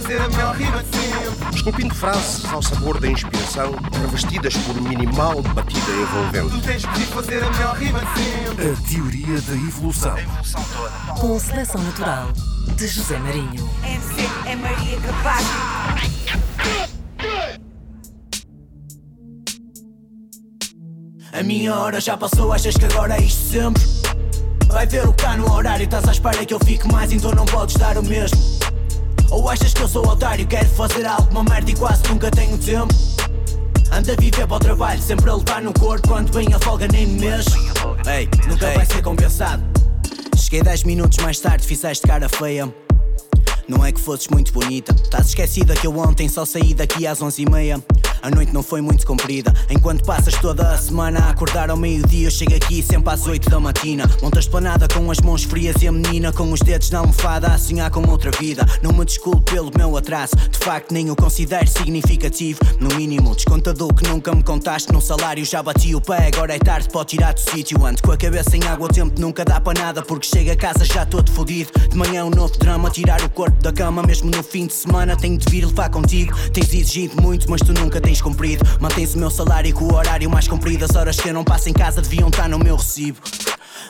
fazer a melhor rima de sempre. Esculpindo frases ao sabor da inspiração, revestidas por minimal batida envolvente. Tu tens que fazer a melhor rima de sempre. A teoria da evolução. A evolução toda. Com seleção natural de José Marinho. MC é Maria Capaz. A minha hora já passou, achas que agora é isto sempre? Vai ver o que tá no horário, estás à espera que eu fique mais, então não podes dar o mesmo. Ou achas que eu sou otário, quero fazer alguma merda e quase nunca tenho tempo? Anda a viver para o trabalho, sempre a levar no corpo, quando vem a folga nem me mexe. Ei, nunca vai ser compensado. Cheguei 10 minutos mais tarde, fizeste cara feia. Não é que fosses muito bonita. Estás esquecida que eu ontem só saí daqui às 11h30. A noite não foi muito comprida. Enquanto passas toda a semana a acordar ao meio-dia, eu chego aqui sempre às 8 da matina. Montas planada com as mãos frias e a menina com os dedos na almofada a sonhar com outra vida. Não me desculpe pelo meu atraso, de facto nem o considero significativo. No mínimo, descontador que nunca me contaste no salário. Já bati o pé, agora é tarde, pode tirar do sítio. Ando com a cabeça em água, o tempo nunca dá para nada. Porque chego a casa já todo fodido. De manhã um novo drama, tirar o corpo da cama. Mesmo no fim de semana, tenho de vir levar contigo. Tens exigido muito, mas tu nunca tens cumprido. O meu salário com o horário mais comprido. As horas que eu não passo em casa deviam estar no meu recibo.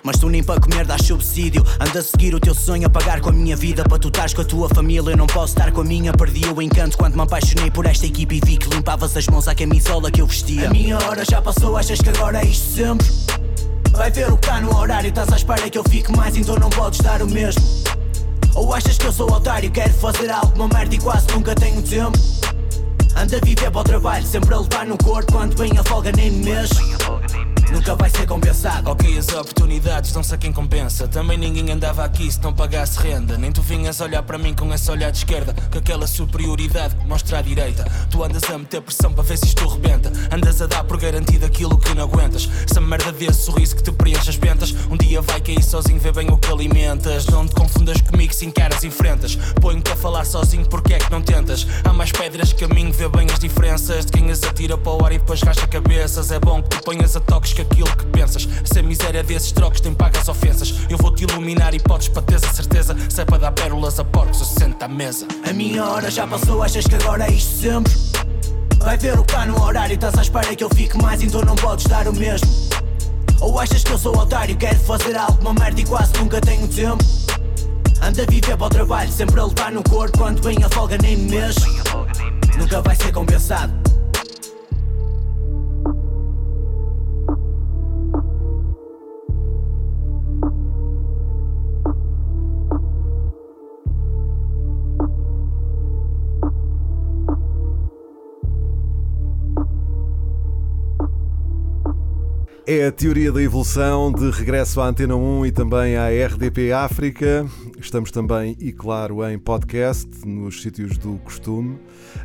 Mas tu nem para comer dás subsídio. Anda a seguir o teu sonho, a pagar com a minha vida. Para tu estares com a tua família, eu não posso estar com a minha. Perdi o encanto quando me apaixonei por esta equipe e vi que limpavas as mãos à camisola que eu vestia. A minha hora já passou, achas que agora é isto sempre? Vai ver o que tá no horário, estás à espera que eu fique mais, então não podes dar o mesmo. Ou achas que eu sou otário, quero fazer alguma merda e quase nunca tenho tempo? Anda a viver para o trabalho, sempre a levar no corpo, quando vem a folga nem me mexe. Nunca vai ser compensado. Ok, as oportunidades dão-se a quem compensa. Também ninguém andava aqui se não pagasse renda. Nem tu vinhas olhar para mim com esse olhar de esquerda, com aquela superioridade que mostra à direita. Tu andas a meter pressão para ver se isto rebenta. Andas a dar por garantido aquilo que não aguentas. Essa merda desse sorriso que te preenche as ventas. Um dia vai cair sozinho, vê bem o que alimentas. Não te confundas comigo se encaras e enfrentas. Ponho-te a falar sozinho, porque é que não tentas? Há mais pedras que caminho, vê bem as diferenças. De quem as atira para o ar e depois racha cabeças. É bom que tu ponhas a toques que aquilo que pensas. Se a miséria desses trocos tem pagas ofensas, eu vou te iluminar e podes para teres a certeza. Se é para dar pérolas a porcos, eu sento à mesa. A minha hora já passou, achas que agora é isto sempre? Vai ver o que tá no horário, estás à espera que eu fique mais, então não podes dar o mesmo. Ou achas que eu sou otário, quero fazer alguma merda e quase nunca tenho tempo? Anda a viver para o trabalho, sempre a levar no corpo, quando vem a folga nem me mexe. Nunca vai ser compensado. É a teoria da evolução de regresso à Antena 1 e também à RDP África. Estamos também, e claro, em podcast, nos sítios do costume.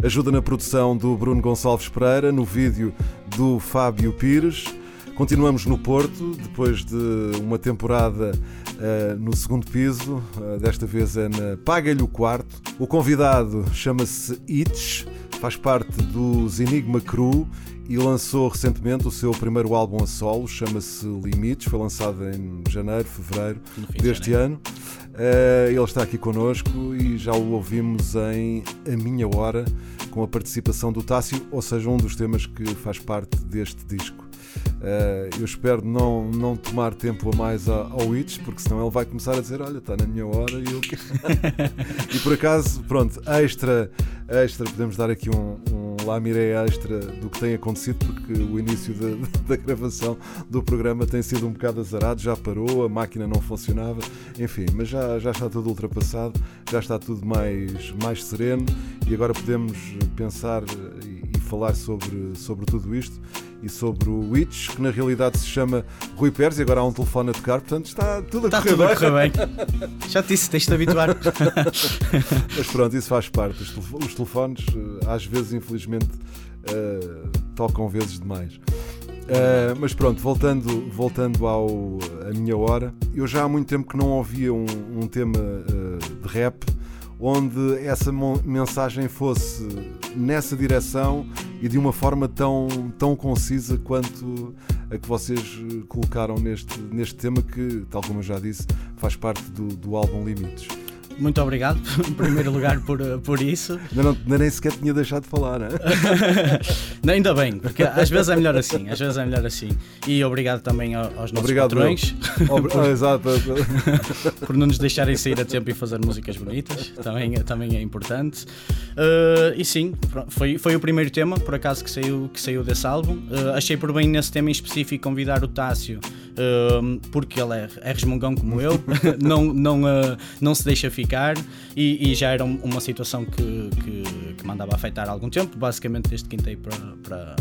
Ajuda na produção do Bruno Gonçalves Pereira, no vídeo do Fábio Pires. Continuamos no Porto, depois de uma temporada uh, no segundo piso. Uh, desta vez é na Paga-lhe o Quarto. O convidado chama-se Itch, faz parte dos Enigma Crew e lançou recentemente o seu primeiro álbum a solo, chama-se Limites, foi lançado em janeiro, fevereiro deste janeiro. ano. Uh, ele está aqui connosco e já o ouvimos em A Minha Hora, com a participação do Tássio, ou seja, um dos temas que faz parte deste disco. Uh, eu espero não, não tomar tempo a mais ao Itch, porque senão ele vai começar a dizer: Olha, está na minha hora e eu. quero." e por acaso, pronto, extra, extra, podemos dar aqui um, um lamiré extra do que tem acontecido, porque o início da, da gravação do programa tem sido um bocado azarado, já parou, a máquina não funcionava, enfim, mas já, já está tudo ultrapassado, já está tudo mais, mais sereno e agora podemos pensar e, e falar sobre, sobre tudo isto e sobre o Witch, que na realidade se chama Rui Pérez e agora há um telefone a tocar, portanto está tudo a Está correr tudo a bem. correr bem. Já te disse, tens de habituar. Mas pronto, isso faz parte. Os, telefo- os telefones, eh, às vezes, infelizmente, eh, tocam vezes demais. Eh, mas pronto, voltando, voltando ao, à minha hora, eu já há muito tempo que não ouvia um, um tema eh, de rap onde essa mensagem fosse nessa direção e de uma forma tão, tão concisa quanto a que vocês eh, colocaram neste, neste tema que, tal como eu já disse, faz parte do, do álbum Limites. Muito obrigado, em primeiro lugar, por, por isso. Ainda, não, ainda nem sequer tinha deixado de falar, não é? Não, ainda bem, porque às vezes é melhor assim, às vezes é melhor assim. E obrigado também ao- aos nossos Obrigado, patrões Obri- ah, exato. por não nos deixarem sair a tempo e fazer músicas bonitas, também, também é importante. Uh, e sim, foi, foi o primeiro tema, por acaso, que saiu, que saiu desse álbum. Uh, achei por bem nesse tema em específico convidar o Tássio, porque ele é, é resmungão como eu, não, não, uh, não se deixa ficar e, e já era um- uma situação que, que, que me andava a afetar há algum tempo, basicamente desde que entrei para, para,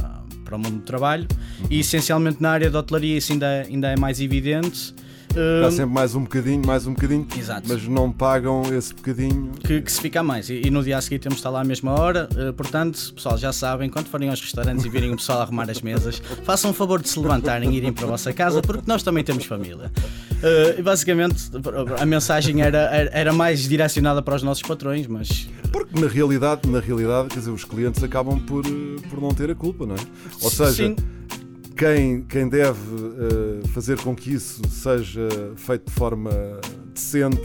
para o mundo do trabalho. E essencialmente na área da hotelaria isso ainda, ainda é mais evidente. Dá Uh, sempre mais um bocadinho, mais um bocadinho, Exato. mas não pagam esse bocadinho. que, que se fica mais. E, e no dia a seguir temos de estar lá à mesma hora. eh, portanto, pessoal, já sabem, quando forem aos restaurantes e virem o pessoal arrumar as mesas, façam o favor de se levantarem e irem para a vossa casa, porque nós também temos família. E basicamente, a mensagem era, era, era mais direcionada para os nossos patrões, mas Porque na realidade, na realidade, quer dizer, os clientes acabam por, eh, por não ter a culpa, não é? Ou seja, sim, quem, quem deve eh, fazer com que isso seja feito de forma decente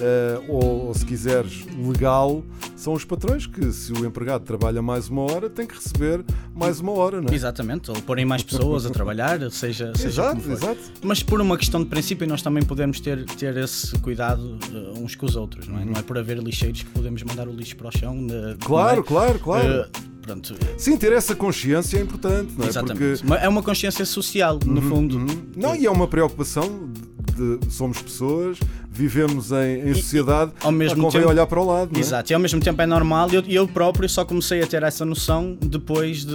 eh, ou, ou, se quiseres, legal, são os patrões que, se o empregado trabalha mais uma hora, tem que receber mais uma hora, não é? exatamente, ou porem mais pessoas a trabalhar, seja, seja Exato, como for. exato. Mas por uma questão de princípio, nós também podemos ter, ter esse cuidado eh, uns com os outros, não é? Não é por haver lixeiros que podemos mandar o lixo para o chão. eh, Claro, é? claro, claro. Eh, pronto, Sim, ter essa consciência é importante, não é? Exatamente. Mas É uma consciência social, no fundo. Uhum. Não, e é uma preocupação de, de- somos pessoas, vivemos em, em sociedade, ao mesmo mas convém tempo- olhar para o lado, é? Exato, e ao mesmo tempo é normal. Eu, eu próprio só comecei a ter essa noção depois de,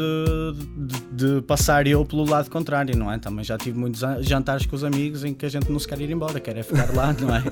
de, de passar eu pelo lado contrário, não é? Também já tive muitos an- jantares com os amigos em que a gente não se quer ir embora, quer é ficar lá, não é?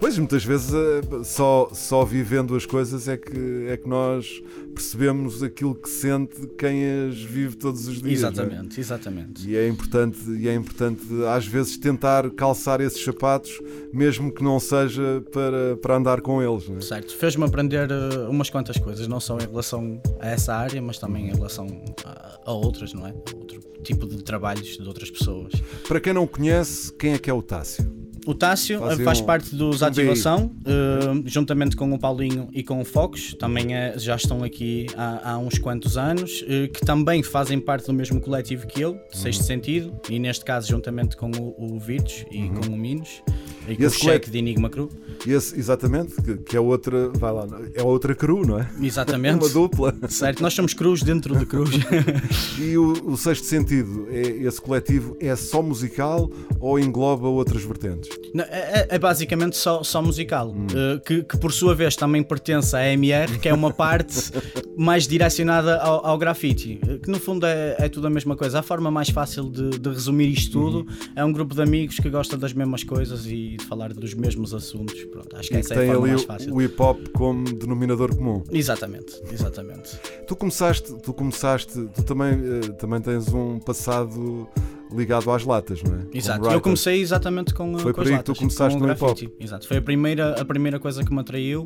Pois muitas vezes eh, só, só vivendo as coisas é que, é que nós percebemos aquilo que sente quem as vive todos os dias. é? exatamente, exatamente. E é importante, e é importante às vezes tentar calçar esses sapatos, mesmo que não seja para, para andar com eles. não é? Certo, fez-me aprender eh, umas quantas coisas, não só em relação a essa área, mas também em relação a, a outras, não é? A outro tipo de trabalhos de outras pessoas. Para quem não conhece, quem é que é o Tássio? O Tássio eh, faz um- parte dos Ativação, eh, juntamente com o Paulinho e com o Focus, também é- já estão aqui há, há uns quantos anos, eh, que também fazem parte do mesmo coletivo que eu, de Sexto Uhum. Sentido, e neste caso juntamente com o, o Virtus e com o Minos, e com o Uhum. esse Cheque colete- de Enigma Crew. Esse, exatamente, que, que é outra, vai lá, é outra cru, não é? Exatamente. Uma dupla. Certo, nós somos cruz dentro de cruz. E o, o sexto sentido, é, esse coletivo é só musical ou engloba outras vertentes? Não, É, é- é basicamente só, só musical, Hum. eh, que, que por sua vez também pertence à MR, que é uma parte mais direcionada ao, ao grafite, eh, que no fundo é, é tudo a mesma coisa. A forma mais fácil de, de resumir isto tudo Uhum. é um grupo de amigos que gosta das mesmas coisas e de falar dos mesmos assuntos. Pronto, acho que E essa é a tem forma ali mais fácil. o hip hop como denominador comum. Exatamente, exatamente. Tu começaste, tu começaste, tu também, eh, também tens um passado ligado às latas, não é? Exato, eu comecei exatamente com, Foi com por as aí que tu latas, começaste com no hip-hop. grafite. Exato, foi a primeira, a primeira coisa que me atraiu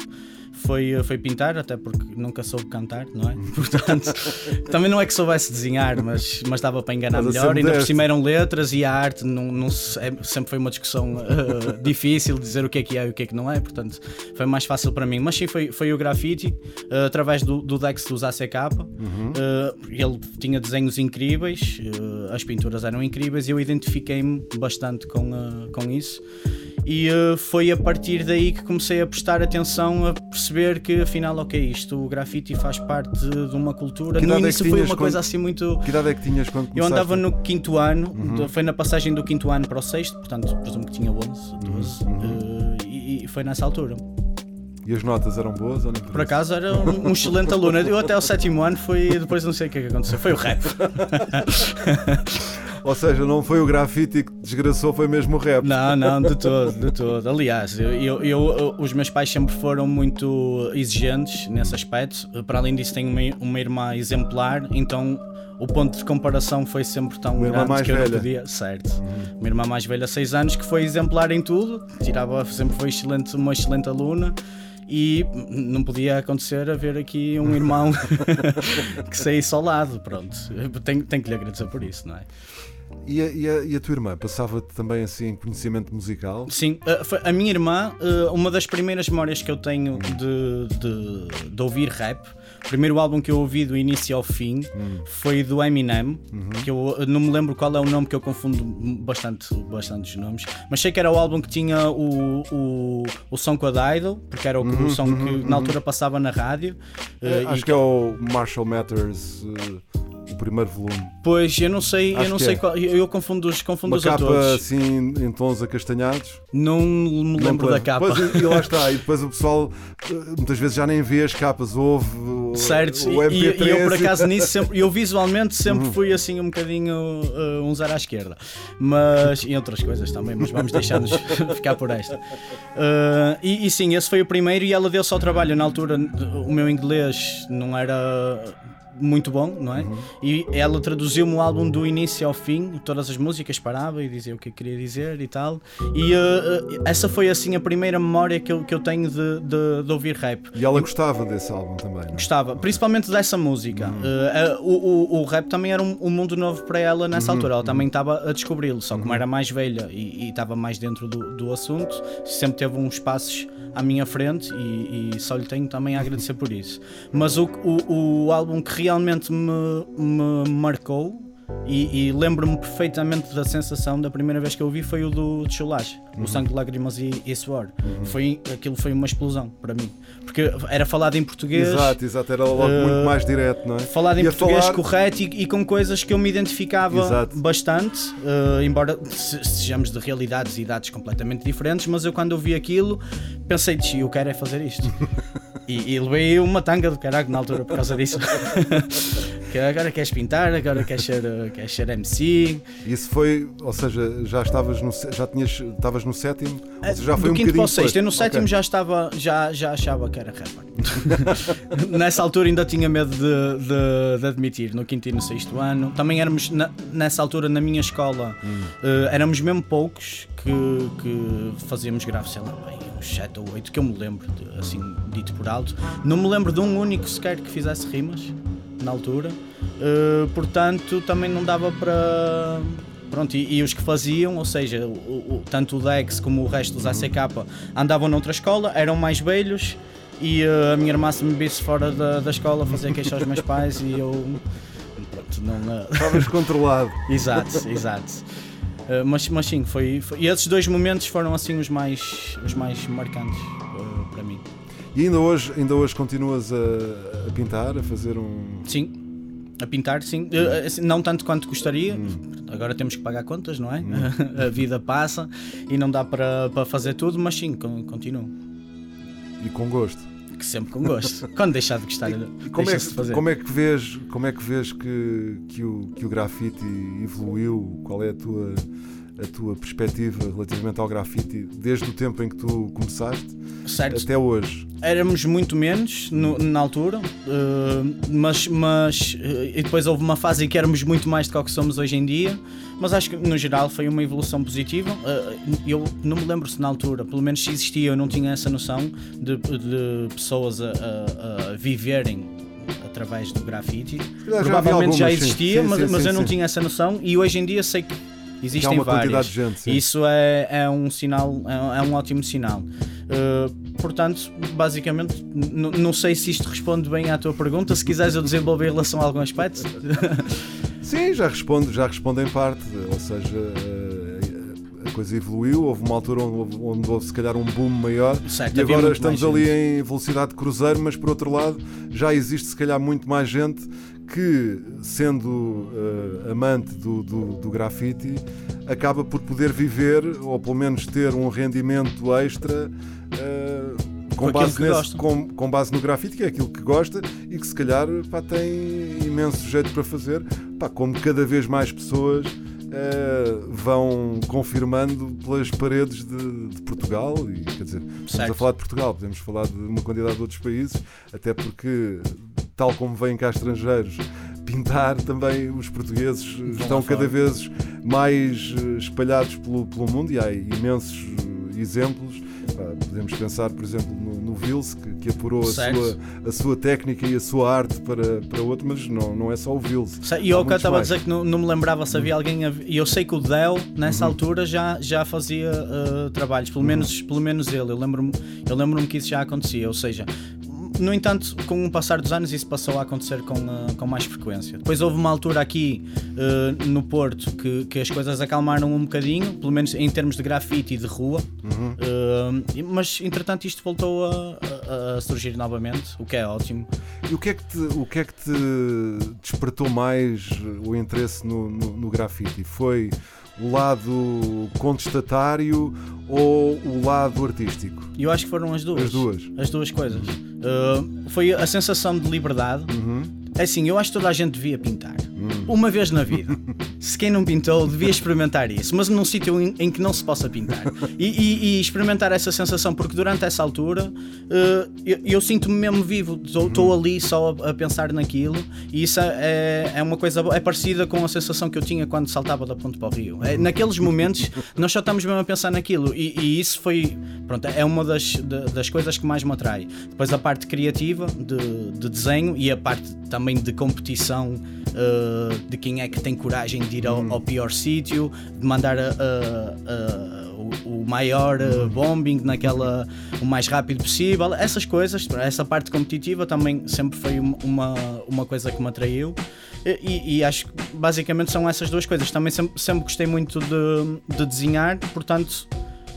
foi, foi pintar, até porque nunca soube cantar, não é? Portanto, também não é que soubesse desenhar, mas, mas dava para enganar Mas a melhor. Ainda por cima eram letras e a arte não, não é- sempre foi uma discussão eh, difícil dizer o que é que é e o que é que não é, portanto foi mais fácil para mim. Mas sim, foi, foi o grafite eh, através do, do Dex dos ACK. Uhum. Eh, ele tinha desenhos incríveis, eh, as pinturas eram incríveis e eu identifiquei-me bastante com, eh, com isso. E eh, foi a partir daí que comecei a prestar atenção a perceber que afinal, ok, isto o grafite faz parte de uma cultura. Que No é que início foi tinhas uma quando- coisa assim muito. Que idade é que tinhas quando Eu começaste? andava no quinto ano, Uhum. foi na passagem do quinto ano para o sexto, portanto presumo que tinha 11, Uhum, 12, eh, e, e foi nessa altura. E as notas eram boas ou nem Por acaso era um, um excelente aluno. Eu até ao sétimo ano foi, depois não sei o que é que aconteceu, foi o rap. Ou seja, não foi o grafite que desgraçou, foi mesmo o rap. Não, não, de todo, de todo. Aliás, eu, eu- eu- os meus pais sempre foram muito exigentes nesse aspecto. Para além disso, tenho uma, uma irmã exemplar, então o ponto de comparação foi sempre tão Uma grande mais que eu não velha. podia. Certo. Uma irmã mais velha, 6 anos, que foi exemplar em tudo, tirava, sempre foi excelente, uma excelente aluna. E não podia acontecer haver aqui um irmão que saísse ao lado, pronto. Tenho, tenho que lhe agradecer por isso, não é? E a, e a- e a tua irmã passava-te também assim conhecimento musical? Sim, uh, foi- a minha irmã, uh, uma das primeiras memórias que eu tenho de, de, de ouvir rap, o primeiro álbum que eu ouvi do início ao fim foi do Eminem, que eu uh, não me lembro qual é o nome, que eu confundo bastante, bastante os nomes, mas sei que era o álbum que tinha o, o, o som com a Idol, porque era o, o som que na altura passava na rádio. uh, Acho e que é o Marshall Matters, eh, o primeiro volume. Depois, eu não sei, Acho eu não sei é. qual, eu, eu confundo os, confundo Uma os capa assim em tons acastanhados. Não me lembro da capa. Pois, e lá está, e depois o pessoal eh, muitas vezes já nem vê as capas, ouve o- Certo, o e, MP3. e eu por acaso nisso sempre, eu visualmente sempre fui assim um bocadinho uh, um zero à esquerda, mas e outras coisas também, mas vamos deixar-nos ficar por esta. Uh, e, e sim, esse foi o primeiro e ela deu-se ao trabalho. Na altura, o meu inglês não era muito bom, não é? E ela traduziu-me o álbum do início ao fim, todas as músicas, parava e dizia o que eu queria dizer e tal. E uh, essa foi assim a primeira memória que eu, que eu tenho de, de, de ouvir rap. E ela gostava desse álbum também. não é? Gostava, principalmente dessa música. Uh, uh, o, o, o rap também era um, um mundo novo para ela nessa altura. Ela também estava a descobri-lo, só como era mais velha e, e estava mais dentro do, do assunto, sempre teve uns passos à minha frente e, e só lhe tenho também a agradecer por isso. Mas o, o, o álbum que realmente me, me marcou. E, e lembro-me perfeitamente da sensação da primeira vez que eu ouvi foi o do Chulage, o Sangue, Lágrimas e, e Suor. Foi, aquilo foi uma explosão para mim, porque era falado em português, Exato, exato, era logo Uh, muito mais direto, não é? falado em E português falar- correto e, e com coisas que eu me identificava Exato. bastante, eh, embora se- sejamos de realidades e idades completamente diferentes, mas eu quando ouvi aquilo pensei, "Tchi, eu quero é fazer isto. e, e levei uma tanga do caralho na altura por causa disso. que agora queres pintar, agora queres ser, eh, queres ser MC. Isso foi, ou seja, já estavas no, já tinhas, estavas no sétimo, ou seja, já foi do um quinto para o sexto, eu no sétimo Ok. já estava, já, já achava que era rapper. nessa altura ainda tinha medo de, de- de admitir, no quinto e no sexto ano. Também éramos, na- nessa altura, na minha escola, Hum. eh, éramos mesmo poucos que, que fazíamos grave, sei lá, bem, uns 7 ou 8, que eu me lembro, de- assim, dito por alto. Não me lembro de um único sequer que fizesse rimas, na altura. Eh, portanto, também não dava para. Pronto, e, e os que faziam, ou seja, o- o- tanto o Dex como o resto dos ACK andavam noutra escola, eram mais velhos e eh, a minha irmã se me visse fora da, da escola fazia queixa aos meus pais e eu. Pronto, não. Estavas controlado. Exato, exato. Uh, mas, mas sim, foi, foi- E esses dois momentos foram assim os mais, os mais marcantes uh. E ainda hoje, ainda hoje continuas a, a pintar, a fazer um. Sim, a pintar, sim. Assim, não tanto quanto gostaria. Hum. Agora temos que pagar contas, não é? a vida passa e não dá para, para fazer tudo, mas sim, con- continuo. e com gosto. Que sempre com gosto. Quando deixar de gostar, Como é, que, fazer. como é que vês, como é que, vês que, que, o, que o grafite evoluiu? Qual é a tua, a tua perspectiva relativamente ao grafite desde o tempo em que tu começaste certo, até hoje? éramos muito menos no- na altura, uh, mas, mas uh, e depois houve uma fase em que éramos muito mais do que o que somos hoje em dia, mas acho que no geral foi uma evolução positiva. Uh, eu não me lembro se na altura, pelo menos se existia, eu não tinha essa noção de, de pessoas a, a- a viverem através do grafite. já Provavelmente já algumas, sim. existia, Sim, mas, sim, mas sim, eu não tinha essa noção e hoje em dia sei que Há existem uma várias. quantidade de gente. Sim. Isso é, é um sinal, é, é um ótimo sinal. Uh, portanto, basicamente, não sei se isto responde bem à tua pergunta. Se quiseres eu desenvolver em relação a algum aspecto. Sim, já responde, já responde em parte. Ou seja, eh, a coisa evoluiu. Houve uma altura onde houve, onde houve se calhar um boom maior. Certo, E agora estamos ali gente. em velocidade de cruzeiro, mas por outro lado já existe se calhar muito mais gente que, sendo eh, amante do, do, do grafite, acaba por poder viver ou pelo menos ter um rendimento extra. eh, com, base nesse- com, com base no grafite, que é aquilo que gosta e que se calhar pá, tem imenso jeito para fazer, pá, como cada vez mais pessoas eh, vão confirmando pelas paredes de, de Portugal e quer dizer, estamos a falar de Portugal, podemos falar de uma quantidade de outros países, até porque tal como vêm cá estrangeiros pintar, também os portugueses estão lá cada vez mais eh, espalhados pelo, pelo mundo e há imensos eh, exemplos. podemos pensar, por exemplo, no, no Vils, que, que apurou a sua, a sua técnica e a sua arte para, para outro, mas não, não é só o Vils. E eu que estava a dizer que não, não me lembrava se havia alguém. a- E eu sei que o Del, nessa altura, já, já fazia uh, trabalhos, pelo menos, pelo menos ele. Eu lembro-me eu lembro que isso já acontecia. Ou seja, no entanto, com o passar dos anos, isso passou a acontecer com, uh, com mais frequência. Depois houve uma altura aqui uh, no Porto que, que as coisas acalmaram um bocadinho, pelo menos em termos de grafite e de rua. Uh, e- mas entretanto, isto voltou a, a- a surgir novamente, o que é ótimo. E o que é que te, o que é que te despertou mais o interesse no, no, no grafite? Foi o lado contestatário ou o lado artístico? Eu acho que foram as duas. As duas. As duas coisas. Uh, foi a sensação de liberdade. É assim, eu acho que toda a gente devia pintar. Uma vez na vida. Se quem não pintou, devia experimentar isso, mas num sítio em, em que não se possa pintar. E, e- e experimentar essa sensação, porque durante essa altura uh, eu, eu sinto-me mesmo vivo. Estou ali só a, a pensar naquilo, e isso é, é uma coisa boa. É parecida com a sensação que eu tinha quando saltava da ponte para o rio. É, naqueles momentos, nós só estamos mesmo a pensar naquilo, e, e isso foi. Pronto, é uma das, de- das coisas que mais me atrai. Depois a parte criativa, de, de desenho, e a parte também de competição. uh, de quem é que tem coragem de ir ao, ao pior sítio, de mandar a- a- a- o, maior uh, bombing naquela o mais rápido possível, essas coisas, essa parte competitiva também sempre foi um- uma, uma coisa que me atraiu. E, e acho que basicamente são essas duas coisas. Também sempre, sempre gostei muito de, de desenhar, portanto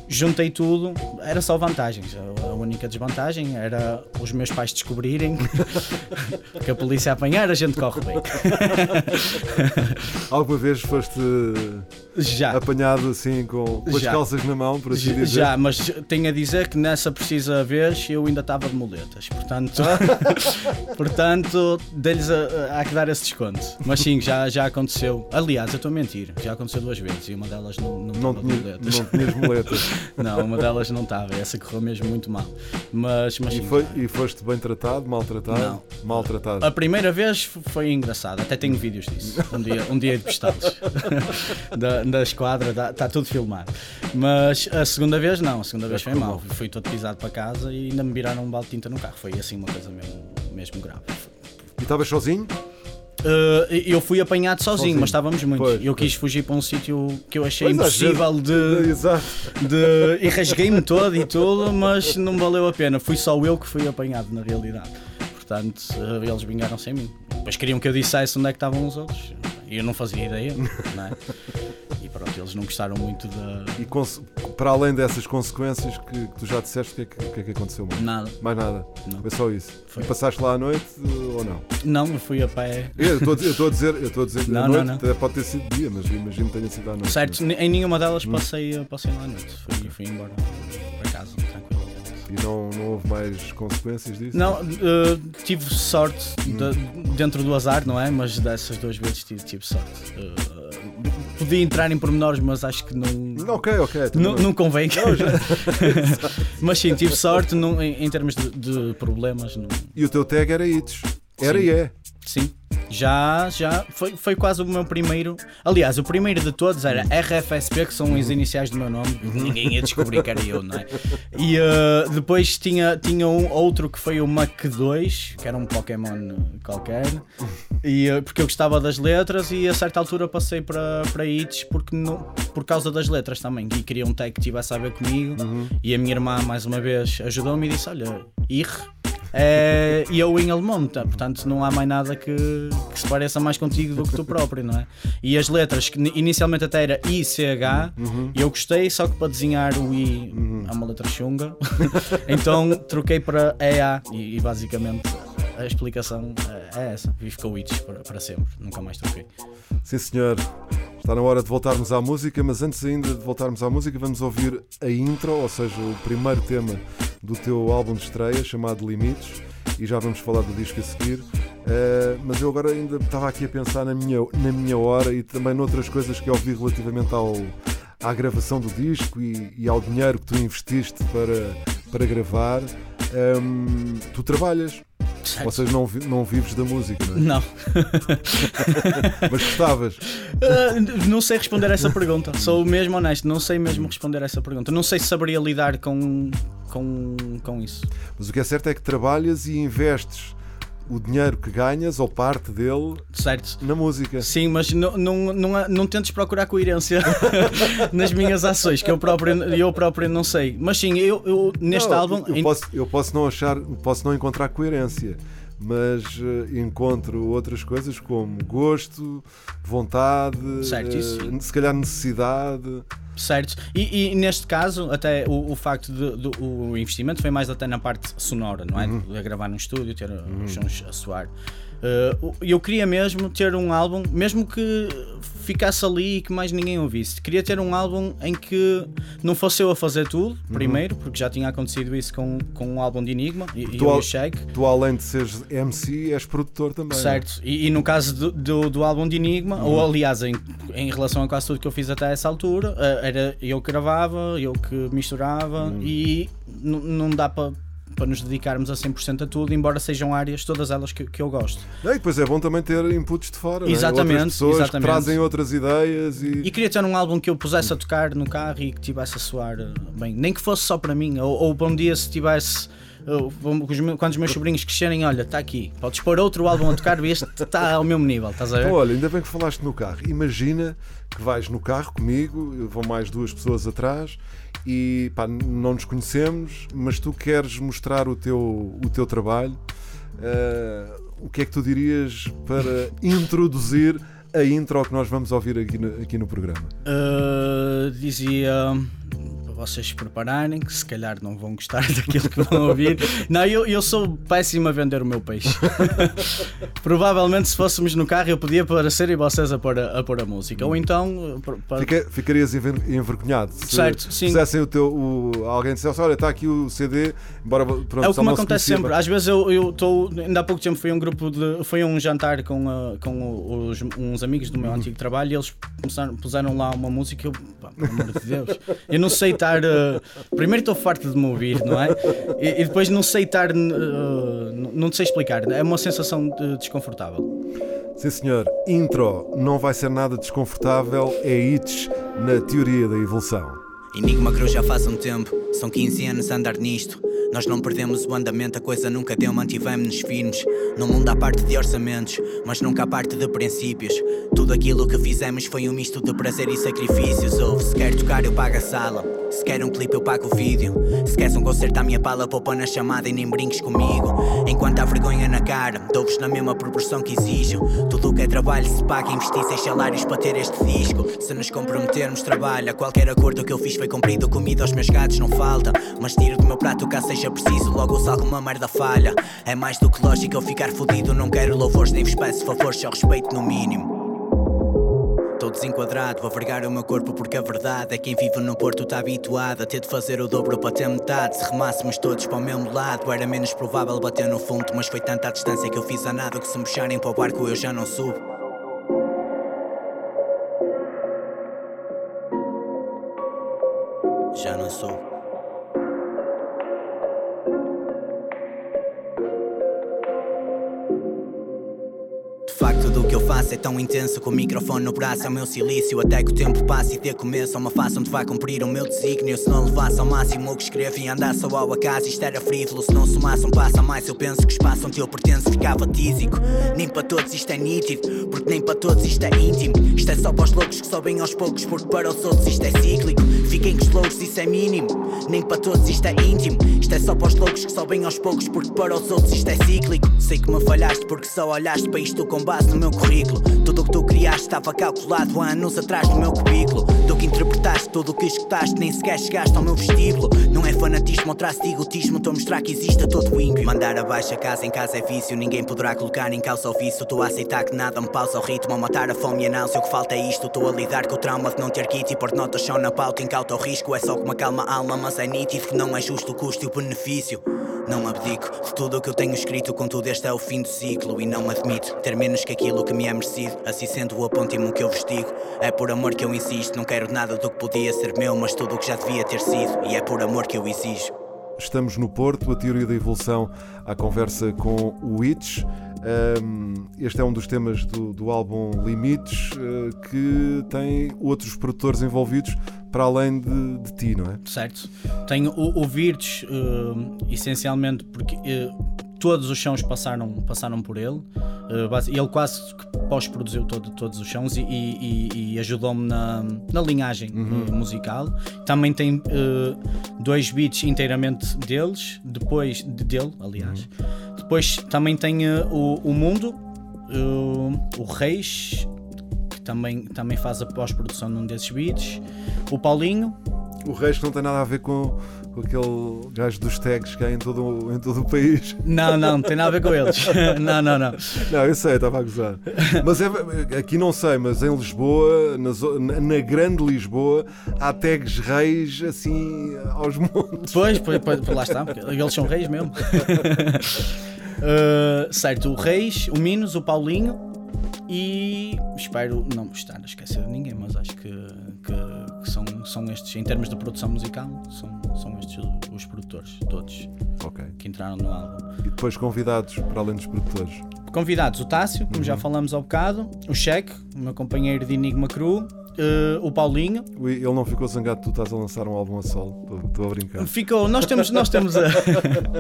juntei tudo, era só vantagens. A- única desvantagem era os meus pais descobrirem que a polícia apanhar, a gente corre bem. Alguma vez foste Já. apanhado assim com, com as Já. calças na mão, por assim dizer? Já, mas tenho a dizer que nessa precisa vez eu ainda estava de muletas, portanto, portanto dei-lhes a, há que dar esse desconto. Mas sim, já, já aconteceu. Aliás, eu estou a mentir, já aconteceu duas vezes e uma delas não, não, Não, tinha, muletas. não tinhas muletas. Não, uma delas não estava, essa correu mesmo muito mal. Mas, mas E, sim, foi, e foste bem tratado, maltratado? Não. Maltratado. A primeira vez foi engraçado, até tenho vídeos disso. Um dia, um dia de postá-los da, da esquadra, está tudo filmado. Mas a segunda vez não, a segunda vez foi mal. Fui todo pisado para casa e ainda me viraram um balde de tinta no carro. Foi assim uma coisa mesmo, mesmo grave. E estavas sozinho? Uh, eu fui apanhado sozinho, Sozinho. mas estávamos muito. Pois, eu quis fugir para um sítio que eu achei Pois, impossível de, de. E rasguei-me todo e tudo, mas não valeu a pena. Fui só eu que fui apanhado, na realidade. Portanto, eh, eles vingaram sem mim. Depois queriam que eu dissesse onde é que estavam os outros. Eu não fazia ideia, não é? E pronto, eles não gostaram muito da. E para além dessas consequências que, que tu já disseste, o que, é que, que é que aconteceu mais? Nada. Mais nada? Não. Foi só isso? Foi. E passaste lá à noite ou não? Não, eu fui a pé. Eu estou a dizer, eu estou a dizer, Não, à não, noite, não. até pode ter sido dia, mas imagino que tenha sido à noite. Certo, em nenhuma delas passei, passei lá à noite. Fui, fui embora para casa, tranquilo. E não, não houve mais consequências disso? Não, eh, tive sorte de- dentro do azar, não é? Mas dessas duas vezes tive, tive sorte. Eh, podia entrar em pormenores, mas acho que não. Ok, ok. Não, bem. não convém. mas sim, tive sorte num- em, em termos de, de problemas. não- E o teu tag era Itos. Era Sim. e é. Sim, já, já. Foi, foi quase o meu primeiro. Aliás, o primeiro de todos era RFSP, que são as iniciais do meu nome. Ninguém ia descobrir que era eu, não é? E eh, depois tinha, tinha um outro que foi o Mac 2, que era um Pokémon qualquer. E, eh, porque eu gostava das letras e a certa altura passei para, para ITS porque não, por causa das letras também. E queria um tag que tivesse a ver comigo. E a minha irmã, mais uma vez, ajudou-me e disse: Olha, IR. É, e eu em alemão, tá? portanto não há mais nada que, que se pareça mais contigo do que tu próprio, não é? E as letras, que inicialmente até era ICH, e eu gostei, só que para desenhar o I é uma letra chunga, então troquei para EA, e, e basicamente a explicação é essa, e ficou ITS para, para sempre, nunca mais troquei. Sim, senhor. Está na hora de voltarmos à música, mas antes ainda de voltarmos à música, vamos ouvir a intro, ou seja, o primeiro tema do teu álbum de estreia, chamado Limites, e já vamos falar do disco a seguir. Eh, mas eu agora ainda estava aqui a pensar na minha, na minha hora e também noutras coisas que ouvi relativamente ao, à gravação do disco e, e ao dinheiro que tu investiste para, para gravar. Ehm, tu trabalhas, Ou seja, não, vi- não vives da música, não é? Não. Mas gostavas. Uh, não sei responder essa pergunta. Sou mesmo honesto, não sei mesmo responder essa pergunta. Não sei se saberia lidar com, com, com isso. Mas o que é certo é que trabalhas e investes o dinheiro que ganhas, ou parte dele, Certo? na música. Sim, mas não, não, não, não tentes procurar coerência nas minhas ações, que eu próprio, eu próprio não sei. Mas sim, eu, eu neste Não, álbum. Eu posso, eu posso não achar, posso não encontrar coerência, mas eh, encontro outras coisas como gosto, vontade, sim. se calhar necessidade. Certo. E, e neste caso, até o, o facto do o investimento foi mais até na parte sonora, não é? Uhum. De gravar num estúdio, ter os sons a soar. Uh, o- eu queria mesmo ter um álbum, mesmo que ficasse ali e que mais ninguém ouvisse. Queria ter um álbum em que não fosse eu a fazer tudo, Uhum. primeiro, porque já tinha acontecido isso com, com um álbum de Enigma e, e Tu, e o Shake. tu, além de seres MC, és produtor também. é? Certo, e, e no caso do, do, do álbum de Enigma, ou aliás, em, em relação a quase tudo que eu fiz até essa altura, eh, era eu que gravava, eu que misturava e n- não dá para para nos dedicarmos a 100% a tudo, embora sejam áreas, todas elas que, que eu gosto. E depois é bom também ter inputs de fora. é? Exatamente, Outras pessoas exatamente. que trazem outras ideias e. E queria ter um álbum que eu pusesse a tocar no carro e que tivesse a soar eh, bem, nem que fosse só para mim, ou, ou para um dia se tivesse. eh, Quando os meus sobrinhos crescerem, olha, está aqui, podes pôr outro álbum a tocar e este está ao mesmo nível, estás a ver? Então, olha, ainda bem que falaste no carro. Imagina que vais no carro comigo, vão mais duas pessoas atrás e pá, não nos conhecemos, mas tu queres mostrar o teu, o teu trabalho. Eh, o que é que tu dirias para introduzir a intro que nós vamos ouvir aqui no, aqui no programa? Uh, dizia vocês prepararem, que se calhar não vão gostar daquilo que vão ouvir. Não, eu, eu sou péssimo a vender o meu peixe. Provavelmente, se fôssemos no carro, eu podia aparecer e vocês a pôr a, a, pôr a música. Ou então, uh, para- Fica- ficarias enver- envergonhado se Certo, sim. fizessem o teu. O, alguém dissesse: Olha, está aqui o CD, embora pronto, é o que me acontece sempre. Às vezes eu estou. Ainda há pouco tempo foi um grupo de. Foi um jantar com, uh, com os- uns amigos do meu Uhum. antigo trabalho e eles puseram lá uma música eu, pá, pelo amor de Deus, eu não sei estar. uh, primeiro estou farto de me ouvir, não é? E, e depois não sei estar. uh, não- sei explicar. É uma sensação de- desconfortável. Sim, senhor. Intro não vai ser nada desconfortável, é hits na teoria da evolução. Enigma Cruz já faz um tempo, são 15 anos a andar nisto. Nós não perdemos o andamento, a coisa nunca deu, mantivemos-nos firmes. No mundo há parte de orçamentos, mas nunca há parte de princípios. Tudo aquilo que fizemos foi um misto de prazer e sacrifícios. Ouve, se quer tocar, eu pago a sala. Se quer um clipe, eu pago o vídeo. Se queres um concerto à minha pala, poupa na chamada e nem brinques comigo. Enquanto há vergonha na cara, dou-vos na mesma proporção que exijo. Tudo o que é trabalho se paga, investi seis salários para ter este disco. Se nos comprometermos, trabalha. Qualquer acordo que eu fiz foi cumprido. Comida aos meus gatos não falta. Mas tiro do meu prato caso seja preciso. Logo se alguma merda falha. É mais do que lógico eu ficar fodido. Não quero louvores nem vos peço favores, só respeito no mínimo. Estou desenquadrado, vou vergar o meu corpo porque a verdade é que quem vive no Porto está habituado a ter de fazer o dobro para ter metade. Se remássemos todos para o mesmo lado, era menos provável bater no fundo. Mas foi tanta a distância que eu fiz a nada que se me puxarem para o barco eu já não subo. Já não sou. Facto, tudo o que eu faço é tão intenso que o microfone no braço é o meu silício. Até que o tempo passe e dê começo a uma face onde vai cumprir o meu desígnio. Se não levasse ao máximo o que escrevo e andasse só ao acaso, isto era frívolo. Se não somasse um passo a mais, eu penso que o espaço onde eu pertenço ficava tísico. Nem para todos isto é nítido, porque nem para todos isto é íntimo. Isto é só para os loucos que sobem aos poucos, porque para os outros isto é cíclico. Fiquem com os loucos, isso é mínimo. Nem para todos isto é íntimo. Isto é só para os loucos que sobem aos poucos, porque para os outros isto é cíclico. Sei que me falhaste porque só olhaste para isto com base no meu currículo. Tudo o que tu criaste estava calculado há anos atrás no meu cubículo. Tu que interpretaste tudo o que escutaste, nem sequer chegaste ao meu vestíbulo. Não é fanatismo ou traço de egotismo, estou a mostrar que existe a todo ímpio. Mandar abaixo a casa em casa é vício, ninguém poderá colocar em causa o vício. Estou a aceitar que nada me pausa o ritmo, a matar a fome e a náusea. O que falta é isto, estou a lidar com o trauma de não ter kit e pôr notas só na pauta. Incauta o risco, é só que uma calma a alma, mas é nítido que não é justo o custo e o benefício. Não abdico de tudo o que eu tenho escrito, contudo este é o fim do ciclo e não admito ter menos que aquilo que me é merecido. Assim sendo o apontimo que eu vos digo, é por amor que eu insisto. Não quero nada do que podia ser meu, mas tudo o que já devia ter sido, e é por amor que eu exijo. Estamos no Porto, a teoria da evolução à conversa com o Itch. Este é um dos temas do, do álbum Limites uh, que tem outros produtores envolvidos para além de, de ti, não é? Certo. Tenho o, o Virtus, uh, essencialmente porque uh, todos os chãos passaram, passaram por ele. Uh, ele quase que pós-produziu todo, todos os chãos e, e, e ajudou-me na, na linhagem uhum. uh, musical. Também tem uh, dois beats inteiramente deles, depois de, dele, aliás. Uhum. Depois também tem o, o Mundo, o Reis, que também, também faz a pós-produção num desses beats. O Paulinho. O Reis não tem nada a ver com com aquele gajo dos tags que há em todo, em todo o país. Não, não, não tem nada a ver com eles. Não, não, não. Não, eu sei, estava a gozar. Mas é, aqui não sei, mas em Lisboa, na, na grande Lisboa, há tags reis assim aos montes. Pois, pois, pois lá está, eles são reis mesmo. Uh, certo, o Reis, o Minos, o Paulinho e espero não estar a esquecer de ninguém, mas acho que, são, são estes, em termos de produção musical, são, são estes os, produtores, todos okay. que entraram no álbum. E depois convidados, para além dos produtores? Convidados, o Tássio, como uhum. já falamos há bocado, o Cheque, o meu companheiro de Enigma Cru, Uh, o Paulinho. Ele não ficou zangado tu estás a lançar um álbum a solo? Estou a brincar. Ficou, nós temos, nós temos a...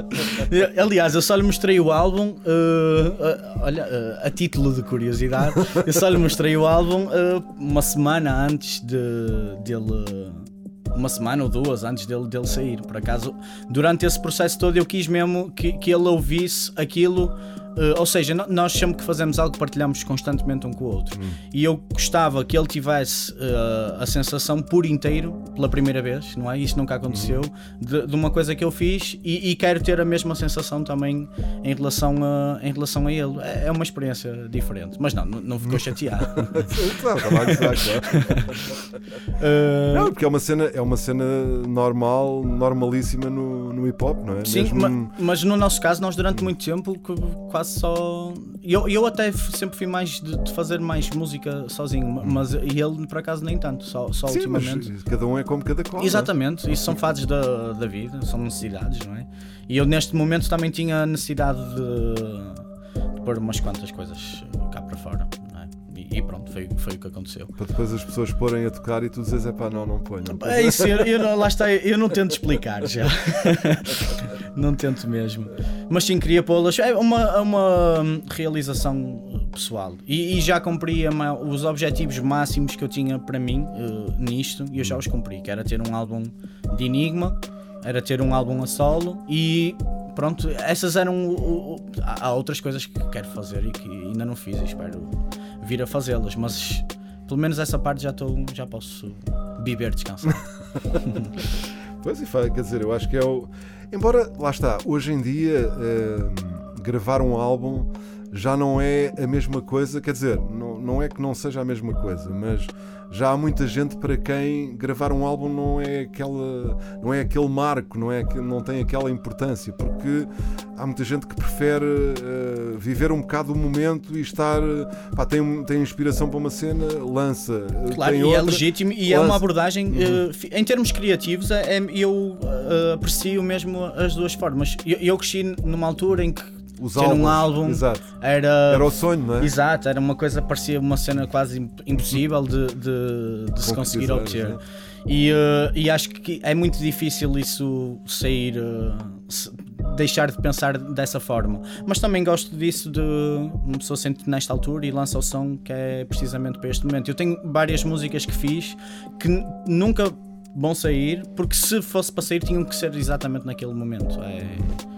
Aliás, eu só lhe mostrei o álbum, uh, uh, olha, a título de curiosidade, eu só lhe mostrei o álbum uma semana antes de, dele uma semana ou duas antes dele, dele sair. Por acaso, durante esse processo todo, eu quis mesmo que, que ele ouvisse aquilo Uh, ou seja, nós sempre que fazemos algo partilhamos constantemente um com o outro. Hum. E eu gostava que ele tivesse uh, a sensação por inteiro, pela primeira vez, não é? Isto nunca aconteceu, hum. de, de, uma coisa que eu fiz e, e, quero ter a mesma sensação também em relação a, em relação a ele. É, é uma experiência diferente. Mas não, não, ficou chateado. uh... Não, porque é uma cena, é uma cena normal, normalíssima no, no hip hop, não é? Sim, Mesmo... ma, mas no nosso caso, nós durante muito tempo quase quase só. Eu, eu até sempre fui mais de, de fazer mais música sozinho, mas e ele por acaso nem tanto, só, só Sim, ultimamente. Mas cada um é como cada qual. É? Exatamente, isso são fases da, da vida, são necessidades, não é? E eu neste momento também tinha necessidade de, de pôr umas quantas coisas cá para fora. E, e, pronto, foi, foi o que aconteceu. Para depois as pessoas porem a tocar e tu dizes, é pá, não, não ponho. É isso, eu, eu, lá está, eu não tento explicar já. não tento mesmo. Mas sim, queria pô-las. É uma, é uma realização pessoal. E, e já cumpri os objetivos máximos que eu tinha para mim uh, nisto e eu já os cumpri, que era ter um álbum de Enigma, era ter um álbum a solo e pronto, essas eram. há outras coisas que quero fazer e que ainda não fiz e espero vir a fazê-las, mas pelo menos essa parte já, tô, já posso viver descansar. pois e quer dizer, eu acho que é o. Embora, lá está, hoje em dia uh, gravar um álbum já não é a mesma coisa, quer dizer, não, não é que não seja a mesma coisa, mas já há muita gente para quem gravar um álbum não é aquela não é aquele marco não é não tem aquela importância porque há muita gente que prefere uh, viver um bocado o momento e estar pá, tem tem inspiração para uma cena lança claro e é outra, é legítimo e lança. é uma abordagem uhum. uh, em termos criativos é, é eu uh, aprecio mesmo as duas formas eu, eu cresci numa altura em que os ter álbuns, um álbum exato. era era o sonho, não é? Exato, era uma coisa parecia uma cena quase impossível de, de, de se conseguir obter. E, uh, e acho que é muito difícil isso sair, uh, se, deixar de pensar dessa forma. Mas também gosto disso de uma pessoa sente nesta altura e lança o som que é precisamente para este momento. Eu tenho várias músicas que fiz que nunca vão sair, porque se fosse para sair tinham que ser exatamente naquele momento. É,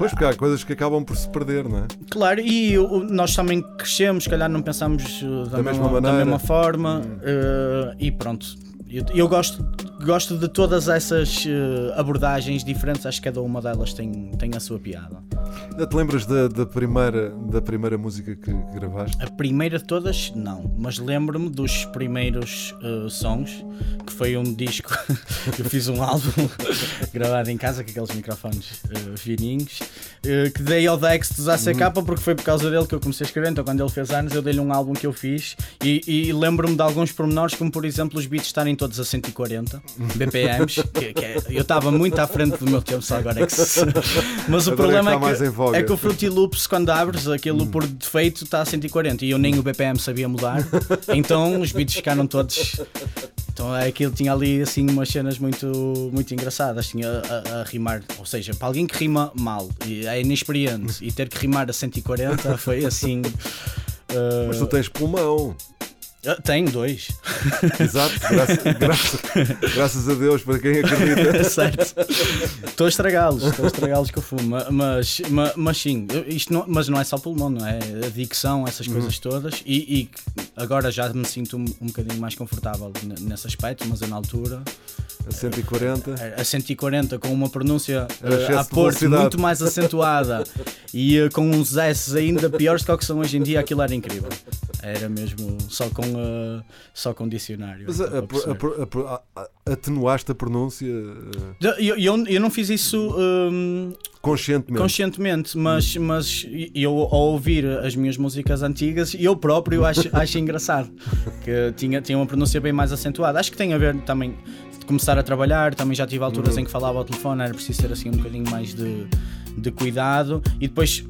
Pois, porque há coisas que acabam por se perder, não é? Claro, e nós também crescemos, se calhar não pensamos uh, da, da mesma, mesma da mesma forma, hum. uh, e pronto. Eu, eu, gosto, gosto de todas essas uh, abordagens diferentes, acho que cada uma delas tem, tem a sua piada. Ainda te lembras da, da primeira, da primeira música que, que gravaste? A primeira de todas, não, mas lembro-me dos primeiros uh, sons, que foi um disco, eu fiz um álbum gravado em casa com aqueles microfones uh, fininhos, uh, que dei ao Dex dos ACK uhum. porque foi por causa dele que eu comecei a escrever, então quando ele fez anos eu dei-lhe um álbum que eu fiz e, e lembro-me de alguns pormenores, como por exemplo os beats estarem todos a 140 BPMs, que, que é, eu estava muito à frente do meu tempo, só agora é que se... Mas o Agora problema é que, é que, é que o Fruity Loops, quando abres, aquilo por defeito está a 140 e eu nem o BPM sabia mudar, então os beats ficaram todos. Então aquilo tinha ali assim umas cenas muito, muito engraçadas, tinha a, a, rimar, ou seja, para alguém que rima mal e é inexperiente e ter que rimar a 140 foi assim. Uh... Mas tu tens pulmão. Ah, tenho dois. Exato, graças, graças, graças, a Deus, para quem acredita. certo. Estou a estragá-los, estou a estragá-los que eu fumo. Mas, mas, mas sim, isto não, mas não é só pulmão, não é? A dicção, essas uhum. coisas todas. E, e, agora já me sinto um, um bocadinho mais confortável nesse aspecto, mas eu na altura. A 140? A 140 com uma pronúncia uh, a Porto muito mais acentuada e uh, com uns S ainda piores do que são hoje em dia, aquilo era incrível. Era mesmo só com, uh, só com dicionário. Mas a, a, a, atenuaste a pronúncia? Eu, eu, eu não fiz isso um, conscientemente. conscientemente, mas, mas eu ao ouvir as minhas músicas antigas, eu próprio acho, acho engraçado que tinha, tinha uma pronúncia bem mais acentuada. Acho que tem a ver também de começar a trabalhar, também já tive alturas uhum. em que falava ao telefone, era preciso ter assim um bocadinho mais de, de cuidado e depois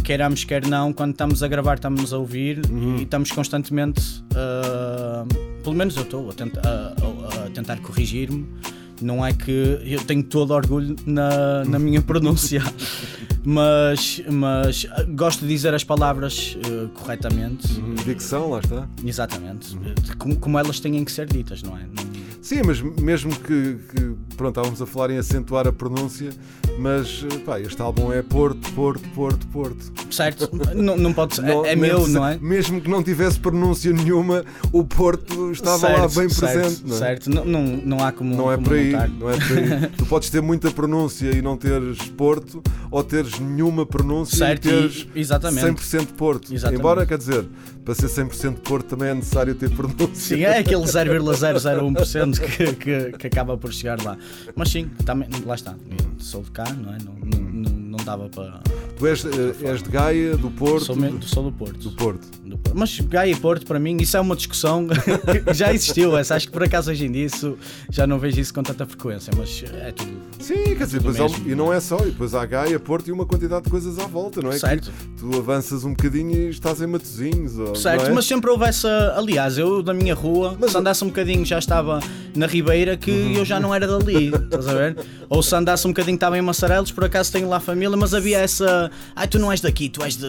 queiramos, quer não, quando estamos a gravar, estamos a ouvir uhum. e estamos constantemente, uh, pelo menos eu estou a, tenta, a, a tentar corrigir-me. Não é que eu tenho todo orgulho na, na minha pronúncia, mas, mas gosto de dizer as palavras uh, corretamente. Uhum. Dicção, lá está. Exatamente. Uhum. Como, como, elas têm que ser ditas, não é? Não... Sim, mas mesmo que, que, pronto, estávamos a falar em acentuar a pronúncia, mas pá, este álbum é Porto, Porto, Porto, Porto. Certo, não, não pode ser, não, é, é meu, não é? Mesmo que não tivesse pronúncia nenhuma, o Porto estava certo, lá bem certo, presente. Não é? Certo, não, não, não há como. Não é como por aí, não é por aí. tu podes ter muita pronúncia e não teres Porto, ou teres nenhuma pronúncia certo, e teres e, exatamente. 100% Porto. Exatamente. Embora, quer dizer, para ser 100% Porto também é necessário ter pronúncia. Sim, é aquele 0,001% que, que, que acaba por chegar lá. Mas sim, também, lá está. Sou de cá, não é? Não, não, não dava para. Tu és, eh, és de Gaia, do Porto? Sou, me, sou do Porto. Do Porto. do Porto. Mas Gaia e Porto, para mim, isso é uma discussão que já existiu. Essa. Acho que por acaso hoje em dia isso, já não vejo isso com tanta frequência, mas é tudo. Sim, quer dizer, depois há, e não é só, e depois há Gaia, Porto e uma quantidade de coisas à volta, não é? Certo. Que tu avanças um bocadinho e estás em Matozinhos. Ou, certo, é? mas sempre houve essa. Aliás, eu da minha rua, mas, se andasse um bocadinho já estava na Ribeira que uhum. eu já não era dali, estás a ver? Ou se andasse um bocadinho estava em Massarelos, por acaso tenho lá família, mas havia essa. Ai, tu não és daqui, tu és de.